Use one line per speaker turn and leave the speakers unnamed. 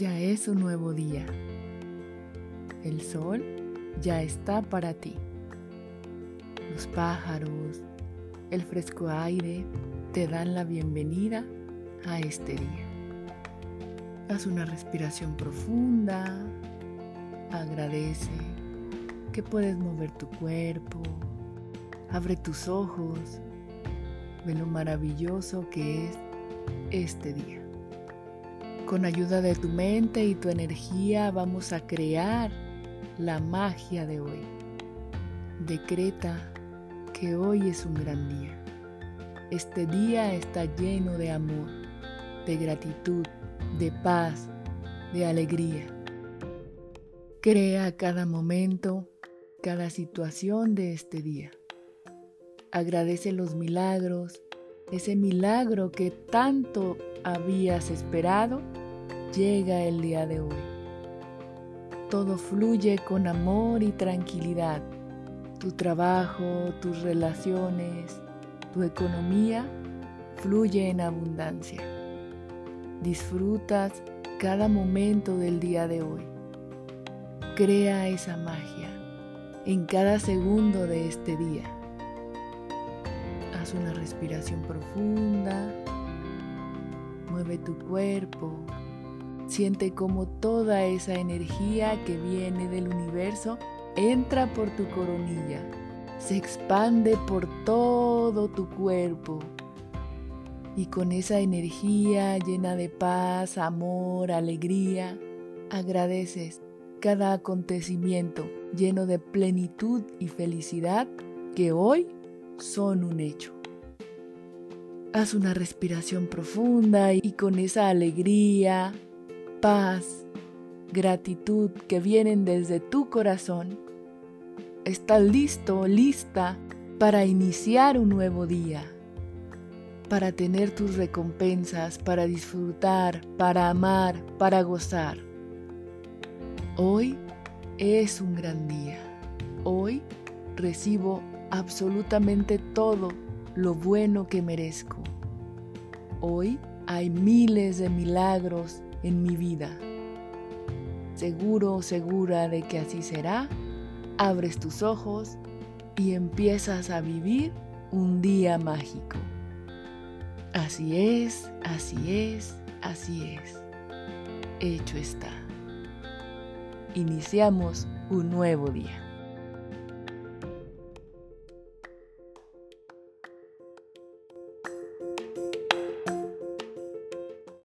Ya es un nuevo día. El sol ya está para ti. Los pájaros, el fresco aire te dan la bienvenida a este día. Haz una respiración profunda, agradece que puedes mover tu cuerpo, abre tus ojos, ve lo maravilloso que es este día. Con ayuda de tu mente y tu energía vamos a crear la magia de hoy. Decreta que hoy es un gran día. Este día está lleno de amor, de gratitud, de paz, de alegría. Crea cada momento, cada situación de este día. Agradece los milagros, ese milagro que tanto habías esperado llega el día de hoy. Todo fluye con amor y tranquilidad. Tu trabajo, tus relaciones, tu economía fluye en abundancia. Disfrutas cada momento del día de hoy. Crea esa magia en cada segundo de este día. Haz una respiración profunda. Mueve tu cuerpo, Siente como toda esa energía que viene del universo entra por tu coronilla, se expande por todo tu cuerpo. Y con esa energía llena de paz, amor, alegría, agradeces cada acontecimiento lleno de plenitud y felicidad que hoy son un hecho. Haz una respiración profunda y con esa alegría, paz, gratitud que vienen desde tu corazón, estás listo, lista para iniciar un nuevo día, para tener tus recompensas, para disfrutar, para amar, para gozar. Hoy es un gran día. Hoy recibo absolutamente todo lo bueno que merezco. Hoy hay miles de milagros en mi vida. Seguro segura de que así será, abres tus ojos y empiezas a vivir un día mágico. Así es, así es, así es. Hecho está. Iniciamos un nuevo día.